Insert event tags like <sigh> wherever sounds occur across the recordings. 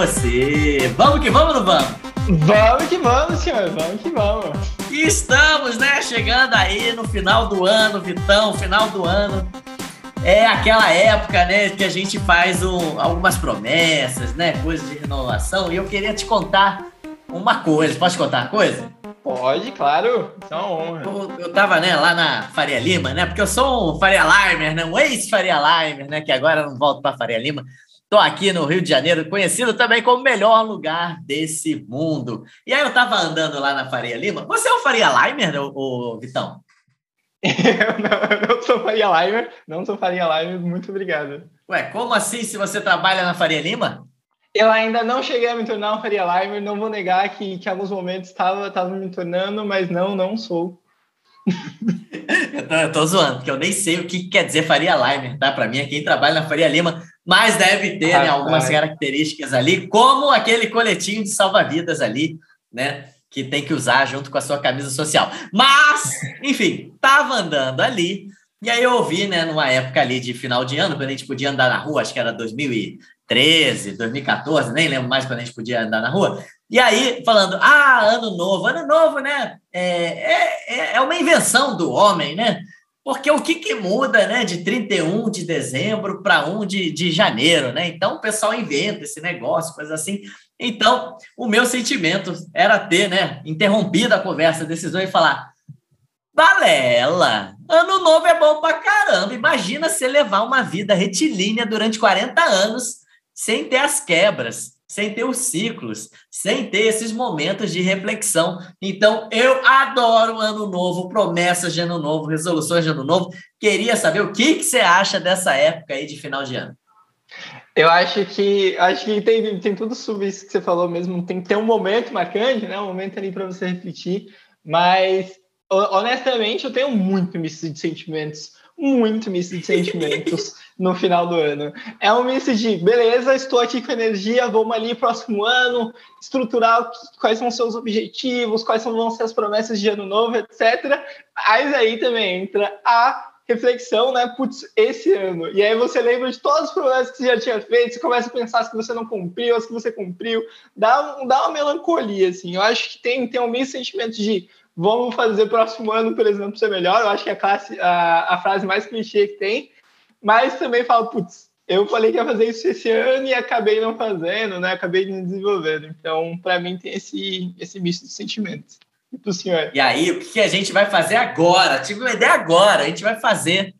você. Vamos que vamos, não vamos? Vamos que vamos, senhor. Vamos que vamos. Estamos, né, chegando aí no final do ano, Vitão, final do ano. É aquela época, né, que a gente faz um, algumas promessas, né, coisas de renovação. E eu queria te contar uma coisa. Posso te contar uma coisa? Pode, claro. Isso é uma honra. Eu, eu tava, né, lá na Faria Lima, né? Porque eu sou um Faria Limer, né? Um ex-Faria Limer, né? Que agora não volto para Faria Lima. Tô aqui no Rio de Janeiro, conhecido também como o melhor lugar desse mundo. E aí eu tava andando lá na Faria Lima. Você é um Faria Limer, ô, Vitão? <laughs> eu, não, eu não sou Faria Limer, não sou Faria Limer, muito obrigado. Ué, como assim se você trabalha na Faria Lima? Eu ainda não cheguei a me tornar um Faria Limer, não vou negar que, que em alguns momentos estava me tornando, mas não, não sou. <laughs> eu, tô, eu tô zoando, porque eu nem sei o que quer dizer Faria Limer, tá? Para mim, é quem trabalha na Faria Lima, mas deve ter né, algumas características ali, como aquele coletinho de salva-vidas ali, né? Que tem que usar junto com a sua camisa social. Mas, enfim, tava andando ali, e aí eu ouvi, né, numa época ali de final de ano, quando a gente podia andar na rua, acho que era 2000 e 2013, 2014, nem lembro mais quando a gente podia andar na rua. E aí, falando, ah, ano novo, ano novo, né? É, é, é uma invenção do homem, né? Porque o que, que muda, né, de 31 de dezembro para 1 de, de janeiro, né? Então o pessoal inventa esse negócio, coisa assim. Então, o meu sentimento era ter, né, interrompido a conversa desses dois e falar: Balela, ano novo é bom pra caramba. Imagina você levar uma vida retilínea durante 40 anos sem ter as quebras, sem ter os ciclos, sem ter esses momentos de reflexão. Então, eu adoro Ano Novo, promessas de Ano Novo, resoluções de Ano Novo. Queria saber o que, que você acha dessa época aí de final de ano. Eu acho que acho que tem, tem tudo sobre isso que você falou mesmo. Tem que ter um momento marcante, né? Um momento ali para você refletir. Mas honestamente, eu tenho muito misto de sentimentos muito misto de sentimentos <laughs> no final do ano. É um misto de, beleza, estou aqui com energia, vamos ali próximo ano, estruturar quais são os seus objetivos, quais vão ser as promessas de ano novo, etc. Mas aí também entra a reflexão, né? Putz, esse ano. E aí você lembra de todas as promessas que você já tinha feito, você começa a pensar as que você não cumpriu, as que você cumpriu, dá, dá uma melancolia, assim. Eu acho que tem, tem um de sentimento de vamos fazer próximo ano, por exemplo, ser melhor. Eu acho que é a, classe, a, a frase mais clichê que tem. Mas também falo, putz, eu falei que ia fazer isso esse ano e acabei não fazendo, né? Acabei não desenvolvendo. Então, para mim, tem esse, esse misto de sentimentos. E pro senhor? E aí, o que a gente vai fazer agora? Tive uma ideia agora. A gente vai fazer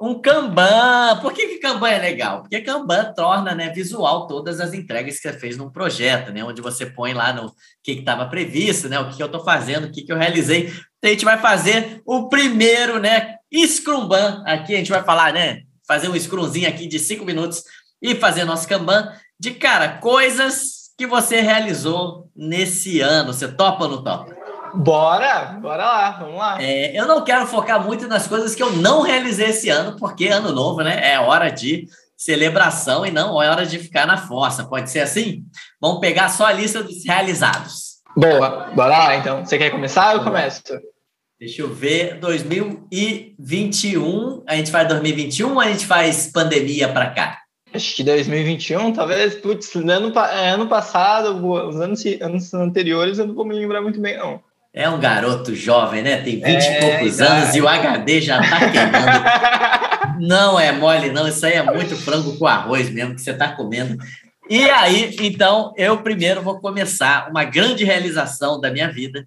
um Kanban. Por que, que Kanban é legal? Porque Kanban torna né, visual todas as entregas que você fez num projeto, né? Onde você põe lá no que estava previsto, né? O que, que eu estou fazendo, o que, que eu realizei. Então, a gente vai fazer o primeiro, né? Scrumban. Aqui a gente vai falar, né? Fazer um Scrumzinho aqui de cinco minutos e fazer nosso Kanban de, cara, coisas que você realizou nesse ano. Você topa ou não topa? Bora, bora lá, vamos lá. É, eu não quero focar muito nas coisas que eu não realizei esse ano, porque ano novo, né? É hora de celebração e não é hora de ficar na força. Pode ser assim? Vamos pegar só a lista dos realizados. Boa, bora lá então. Você quer começar ou eu começo? Deixa eu ver. 2021, a gente faz 2021 ou a gente faz pandemia para cá? Acho que 2021, talvez, putz, ano, ano passado, os anos, anos anteriores, eu não vou me lembrar muito bem, não. É um garoto jovem, né? Tem 20 é, e poucos anos e o HD já tá queimando. não é mole, não. Isso aí é muito frango com arroz mesmo que você tá comendo. E aí, então, eu primeiro vou começar uma grande realização da minha vida.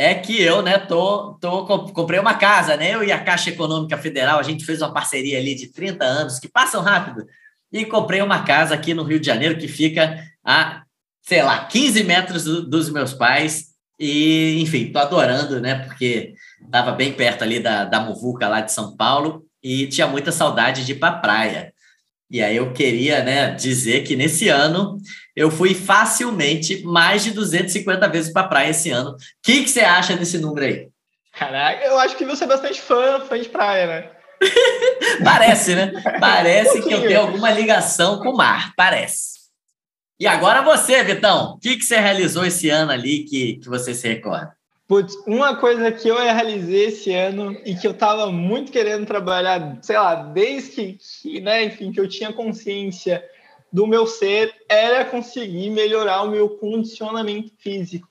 É que eu, né, tô, tô, comprei uma casa, né? Eu e a Caixa Econômica Federal, a gente fez uma parceria ali de 30 anos, que passam rápido, e comprei uma casa aqui no Rio de Janeiro que fica a, sei lá, 15 metros dos meus pais, e, enfim, tô adorando, né? Porque estava bem perto ali da, da Muvuca lá de São Paulo e tinha muita saudade de ir para praia. E aí eu queria, né, dizer que nesse ano eu fui facilmente mais de 250 vezes para praia esse ano. O que, que você acha desse número aí? Caraca, eu acho que você é bastante fã, fã de praia, né? <laughs> Parece, né? Parece um que eu tenho alguma ligação com o mar, parece. E agora você, Vitão, o que, que você realizou esse ano ali que, que você se recorda? Putz, uma coisa que eu realizei esse ano e que eu estava muito querendo trabalhar, sei lá, desde que, que, né, enfim, que eu tinha consciência do meu ser era conseguir melhorar o meu condicionamento físico.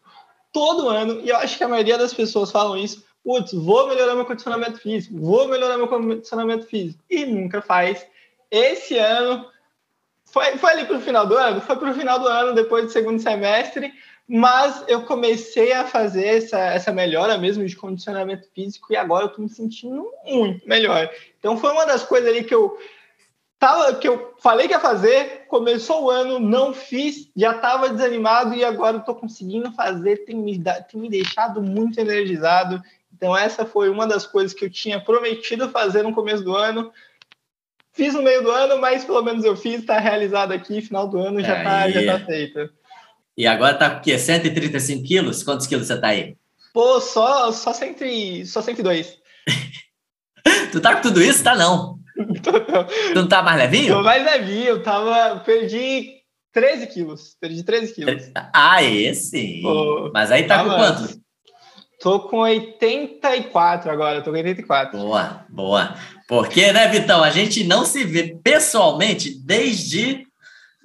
Todo ano, e eu acho que a maioria das pessoas falam isso, putz, vou melhorar meu condicionamento físico, vou melhorar meu condicionamento físico, e nunca faz. Esse ano, foi, foi ali para o final do ano? Foi para o final do ano, depois do segundo semestre, mas eu comecei a fazer essa, essa melhora mesmo de condicionamento físico e agora eu estou me sentindo muito melhor. Então foi uma das coisas ali que eu tava, que eu falei que ia fazer, começou o ano, não fiz, já estava desanimado e agora estou conseguindo fazer, tem me, tem me deixado muito energizado. Então essa foi uma das coisas que eu tinha prometido fazer no começo do ano. Fiz no meio do ano, mas pelo menos eu fiz, está realizado aqui, final do ano já está já tá feito. E agora tá com o quê? 135 quilos? Quantos quilos você tá aí? Pô, só, só, cento só 102. <laughs> tu tá com tudo isso? Tá não. <laughs> tu não tá mais levinho? Tô mais levinho, eu tava. Perdi 13 quilos. Perdi 13 quilos. Ah, esse? Pô, Mas aí tá com quanto? Tô com 84 agora, tô com 84. Boa, boa. Porque, né, Vitão, a gente não se vê pessoalmente desde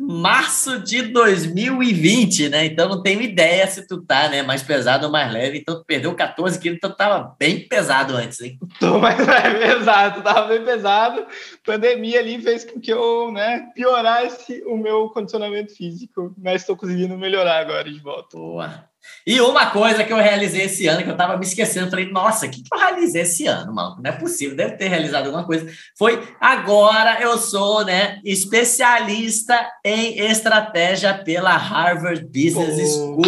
março de 2020, né? Então não tenho ideia se tu tá, né, mais pesado ou mais leve. Então tu perdeu 14 quilos, então tu tava bem pesado antes, hein? <laughs> Tô mais leve, <laughs> exato, tava bem pesado. Pandemia ali fez com que eu, né, piorasse o meu condicionamento físico, mas estou conseguindo melhorar agora de volta. Boa. E uma coisa que eu realizei esse ano, que eu tava me esquecendo, falei, nossa, o que, que eu realizei esse ano, mano? Não é possível, deve ter realizado alguma coisa. Foi agora eu sou, né, especialista em estratégia pela Harvard Business School.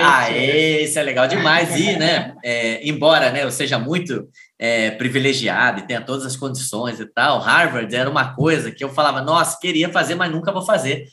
Aê, isso é legal demais. E, né, é, embora né, eu seja muito é, privilegiado e tenha todas as condições e tal, Harvard era uma coisa que eu falava, nossa, queria fazer, mas nunca vou fazer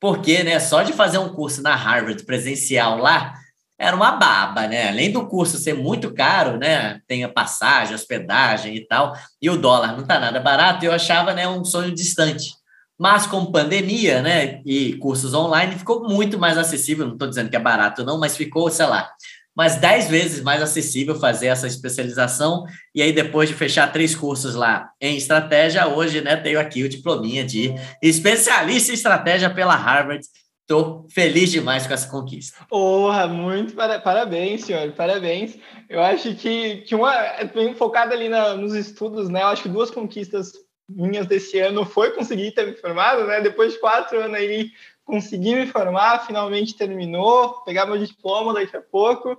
porque, né, só de fazer um curso na Harvard presencial lá, era uma baba, né? Além do curso ser muito caro, né? Tem a passagem, hospedagem e tal, e o dólar não tá nada barato, eu achava, né, um sonho distante. Mas com pandemia, né, e cursos online, ficou muito mais acessível. Não estou dizendo que é barato, não, mas ficou, sei lá, mas dez vezes mais acessível fazer essa especialização. E aí, depois de fechar três cursos lá em estratégia, hoje né, tenho aqui o diplominha de especialista em estratégia pela Harvard. Estou feliz demais com essa conquista. Porra, muito parabéns, senhor, parabéns. Eu acho que, que uma, bem focada ali na, nos estudos, né? Eu acho que duas conquistas minhas desse ano foi conseguir ter me formado, né? Depois de quatro anos aí consegui me formar, finalmente terminou, pegar meu diploma daqui a pouco.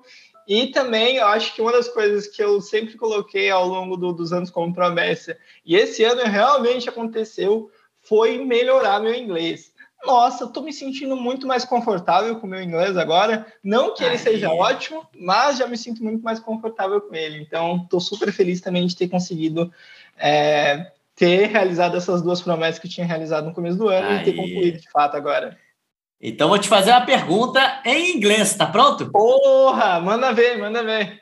E também, eu acho que uma das coisas que eu sempre coloquei ao longo do, dos anos como promessa, e esse ano realmente aconteceu, foi melhorar meu inglês. Nossa, eu tô me sentindo muito mais confortável com o meu inglês agora. Não que ele seja ótimo, mas já me sinto muito mais confortável com ele. Então, tô super feliz também de ter conseguido é, ter realizado essas duas promessas que tinha realizado no começo do ano Aí. e ter concluído de fato agora. Então vou te fazer uma pergunta em inglês, tá pronto? Porra, manda ver, manda ver.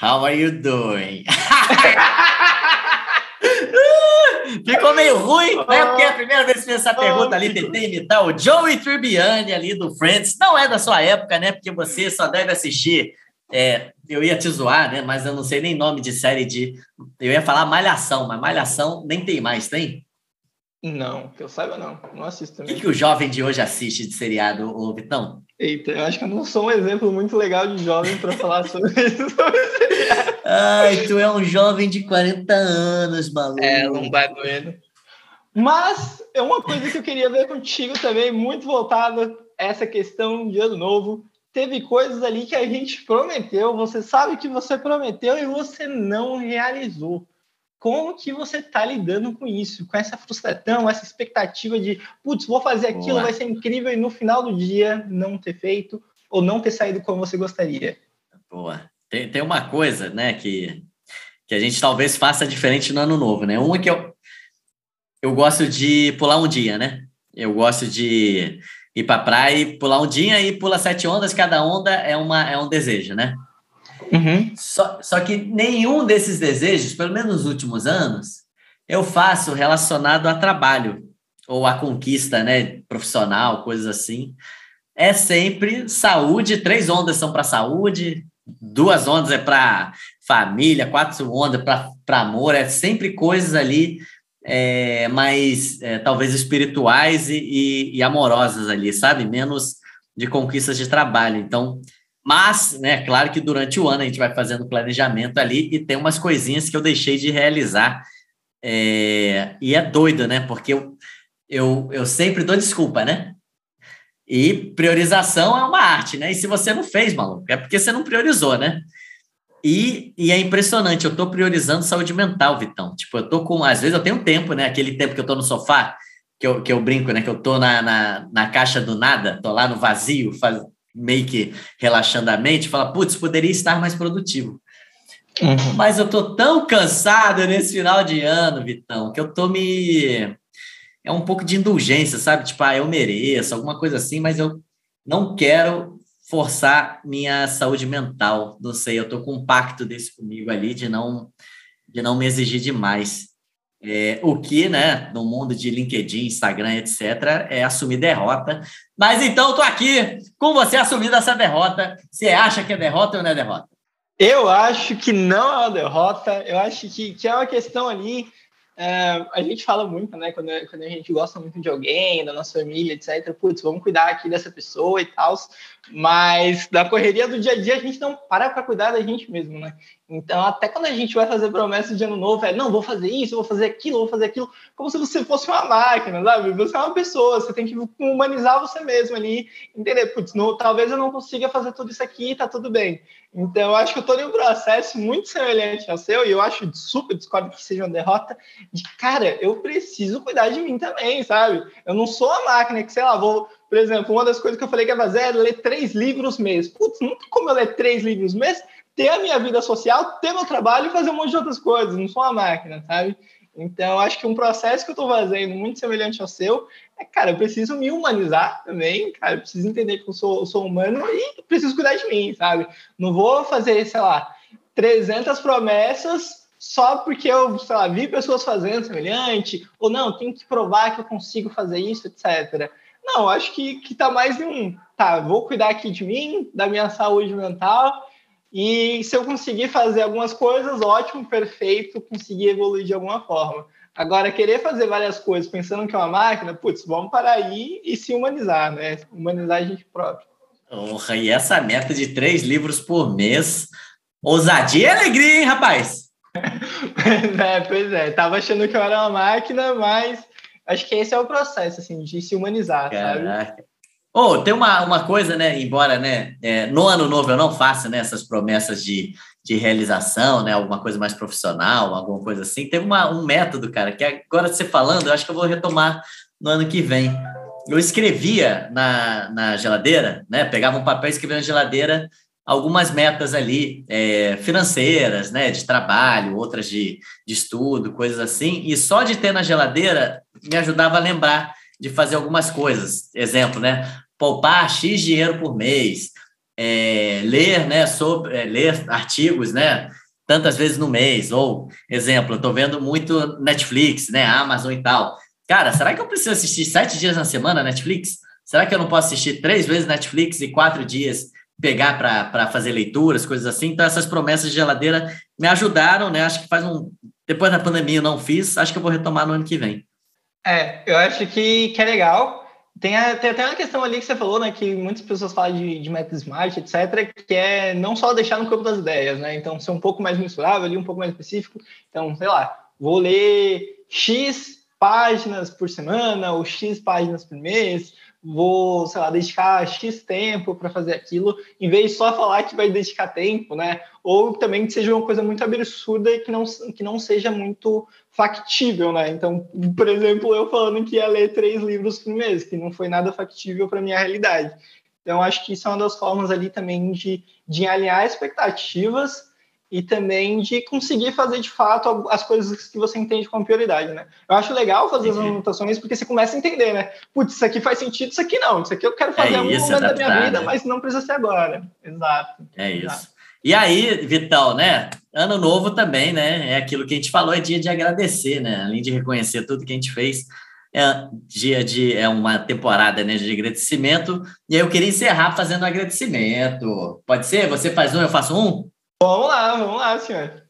How are you doing? <laughs> Ficou meio ruim, né? Porque é a primeira vez que fiz essa pergunta ali, tentei imitar o Joey Tribbiani ali do Friends. Não é da sua época, né? Porque você só deve assistir é, eu ia te zoar, né? Mas eu não sei nem nome de série de. Eu ia falar Malhação, mas Malhação nem tem mais, tem? Não, que eu saiba, não. Não assisto. O que, que o jovem de hoje assiste de seriado, ô Vitão? Eita, eu acho que eu não sou um exemplo muito legal de jovem para falar <laughs> sobre isso. Ai, tu é um jovem de 40 anos, maluco. É, vai doendo. Mas é uma coisa que eu queria ver contigo também, muito voltada essa questão de ano novo, teve coisas ali que a gente prometeu, você sabe que você prometeu e você não realizou. Como que você está lidando com isso, com essa frustração, essa expectativa de, putz, vou fazer aquilo, Boa. vai ser incrível e no final do dia não ter feito ou não ter saído como você gostaria? Boa. Tem, tem uma coisa, né, que, que a gente talvez faça diferente no ano novo, né? Uma que eu, eu gosto de pular um dia, né? Eu gosto de ir para a praia e pular um dia e pula sete ondas, cada onda é, uma, é um desejo, né? Uhum. Só, só que nenhum desses desejos, pelo menos nos últimos anos, eu faço relacionado a trabalho ou a conquista né, profissional, coisas assim. É sempre saúde, três ondas são para saúde, duas ondas é para família, quatro ondas para amor, é sempre coisas ali é, mais, é, talvez, espirituais e, e, e, amorosas ali, sabe? Menos de conquistas de trabalho. Então, mas, né, claro que durante o ano a gente vai fazendo planejamento ali e tem umas coisinhas que eu deixei de realizar. É, e é doido, né? Porque eu, eu, eu sempre dou desculpa, né? E priorização é uma arte, né? E se você não fez, maluco, é porque você não priorizou, né? E, e é impressionante, eu estou priorizando saúde mental, Vitão. Tipo, eu tô com. Às vezes eu tenho tempo, né? Aquele tempo que eu estou no sofá, que eu, que eu brinco, né? Que eu estou na, na, na caixa do nada, estou lá no vazio, faz, meio que relaxando a mente, fala, putz, poderia estar mais produtivo. Uhum. Mas eu tô tão cansado nesse final de ano, Vitão, que eu tô me é um pouco de indulgência, sabe? Tipo, ah, eu mereço, alguma coisa assim, mas eu não quero forçar minha saúde mental. Não sei, eu tô com um pacto desse comigo ali de não, de não me exigir demais. É, o que, né, no mundo de LinkedIn, Instagram, etc., é assumir derrota. Mas então, estou aqui com você assumindo essa derrota. Você acha que é derrota ou não é derrota? Eu acho que não é uma derrota. Eu acho que, que é uma questão ali é, a gente fala muito, né? Quando, quando a gente gosta muito de alguém, da nossa família, etc. Putz, vamos cuidar aqui dessa pessoa e tal. Mas da correria do dia a dia a gente não para para cuidar da gente mesmo, né? Então, até quando a gente vai fazer promessa de ano novo, é não, vou fazer isso, vou fazer aquilo, vou fazer aquilo, como se você fosse uma máquina, sabe? Você é uma pessoa, você tem que humanizar você mesmo ali, entender, putz, talvez eu não consiga fazer tudo isso aqui, tá tudo bem. Então, eu acho que eu tô em um processo muito semelhante ao seu, e eu acho super discordo que seja uma derrota, de cara, eu preciso cuidar de mim também, sabe? Eu não sou a máquina que, sei lá, vou por exemplo, uma das coisas que eu falei que ia fazer é ler três livros mês. Putz, não tem como eu ler três livros mês ter a minha vida social, ter meu trabalho e fazer um monte de outras coisas. Não sou uma máquina, sabe? Então, acho que um processo que eu estou fazendo muito semelhante ao seu é, cara, eu preciso me humanizar também, cara, eu preciso entender que eu sou, eu sou humano e preciso cuidar de mim, sabe? Não vou fazer, sei lá, 300 promessas só porque eu, sei lá, vi pessoas fazendo semelhante, ou não, tenho que provar que eu consigo fazer isso, etc. Não, acho que, que tá mais em um, tá, vou cuidar aqui de mim, da minha saúde mental, e se eu conseguir fazer algumas coisas, ótimo, perfeito, conseguir evoluir de alguma forma. Agora, querer fazer várias coisas pensando que é uma máquina, putz, vamos parar aí e se humanizar, né? Humanizar a gente próprio. Porra, e essa meta de três livros por mês, ousadia e alegria, hein, rapaz? <laughs> é, pois é, tava achando que eu era uma máquina, mas acho que esse é o processo, assim, de se humanizar, Caraca. sabe? Oh, tem uma, uma coisa, né? Embora né, é, no ano novo eu não faça né, essas promessas de, de realização, né? Alguma coisa mais profissional, alguma coisa assim. Teve uma, um método, cara, que agora você falando, eu acho que eu vou retomar no ano que vem. Eu escrevia na, na geladeira, né? Pegava um papel e escrevia na geladeira algumas metas ali é, financeiras, né? De trabalho, outras de, de estudo, coisas assim. E só de ter na geladeira me ajudava a lembrar de fazer algumas coisas. Exemplo, né? Poupar X dinheiro por mês, é, ler, né, sobre, é, ler artigos, né, tantas vezes no mês, ou, exemplo, eu estou vendo muito Netflix, né, Amazon e tal. Cara, será que eu preciso assistir sete dias na semana Netflix? Será que eu não posso assistir três vezes Netflix e quatro dias pegar para fazer leituras, coisas assim? Então, essas promessas de geladeira me ajudaram, né? Acho que faz um. Depois da pandemia eu não fiz, acho que eu vou retomar no ano que vem. É, eu acho que, que é legal. Tem, a, tem até uma questão ali que você falou, né, que muitas pessoas falam de, de meta smart, etc., que é não só deixar no campo das ideias, né, então ser um pouco mais mensurável ali, um pouco mais específico. Então, sei lá, vou ler X páginas por semana ou X páginas por mês, vou, sei lá, dedicar X tempo para fazer aquilo, em vez de só falar que vai dedicar tempo, né? Ou também que seja uma coisa muito absurda e que não, que não seja muito factível, né? Então, por exemplo, eu falando que ia ler três livros por mês, que não foi nada factível para minha realidade. Então, acho que isso é uma das formas ali também de, de alinhar expectativas e também de conseguir fazer de fato as coisas que você entende como prioridade, né? Eu acho legal fazer as anotações porque você começa a entender, né? Putz, isso aqui faz sentido, isso aqui não. Isso aqui eu quero fazer é isso, momento adaptar, da minha vida, né? mas não precisa ser agora. Exato. É isso. E aí, Vital, né? Ano novo também, né? É aquilo que a gente falou, é dia de agradecer, né? Além de reconhecer tudo que a gente fez, é dia de é uma temporada né, de agradecimento. E aí eu queria encerrar fazendo um agradecimento. Pode ser? Você faz um, eu faço um? Vamos lá, vamos lá, senhor.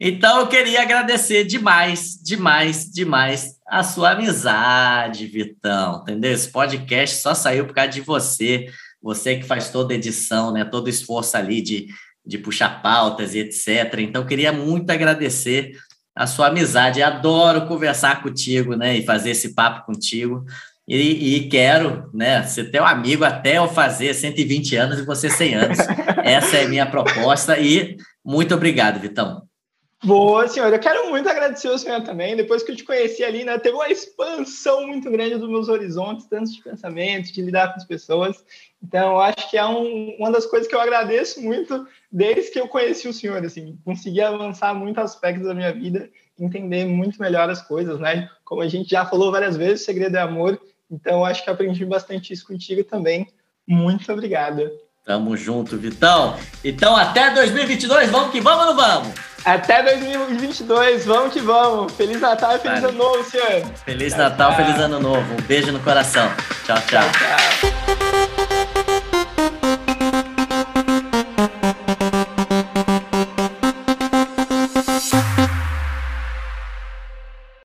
Então eu queria agradecer demais, demais, demais a sua amizade, Vitão. Entendeu? Esse podcast só saiu por causa de você. Você que faz toda a edição, né? Todo o esforço ali de, de puxar pautas e etc. Então eu queria muito agradecer a sua amizade. Adoro conversar contigo, né? E fazer esse papo contigo. E, e, quero, né, ser teu amigo até eu fazer 120 anos e você 100 anos. <laughs> Essa é a minha proposta e muito obrigado, Vitão. Boa, senhor. Eu quero muito agradecer ao senhor também. Depois que eu te conheci ali, né, teve uma expansão muito grande dos meus horizontes, tanto de pensamento, de lidar com as pessoas. Então, acho que é um, uma das coisas que eu agradeço muito desde que eu conheci o senhor. Assim, consegui avançar muitos aspectos da minha vida, entender muito melhor as coisas, né? Como a gente já falou várias vezes, o segredo é amor. Então, acho que aprendi bastante isso contigo também. Muito obrigado. Tamo junto, Vitão. Então, até 2022, vamos que vamos ou não vamos? Até 2022, vamos que vamos. Feliz Natal e Feliz vale. Ano Novo, senhor. Feliz tchau, Natal, tchau. Feliz Ano Novo. Um beijo no coração. tchau. tchau. tchau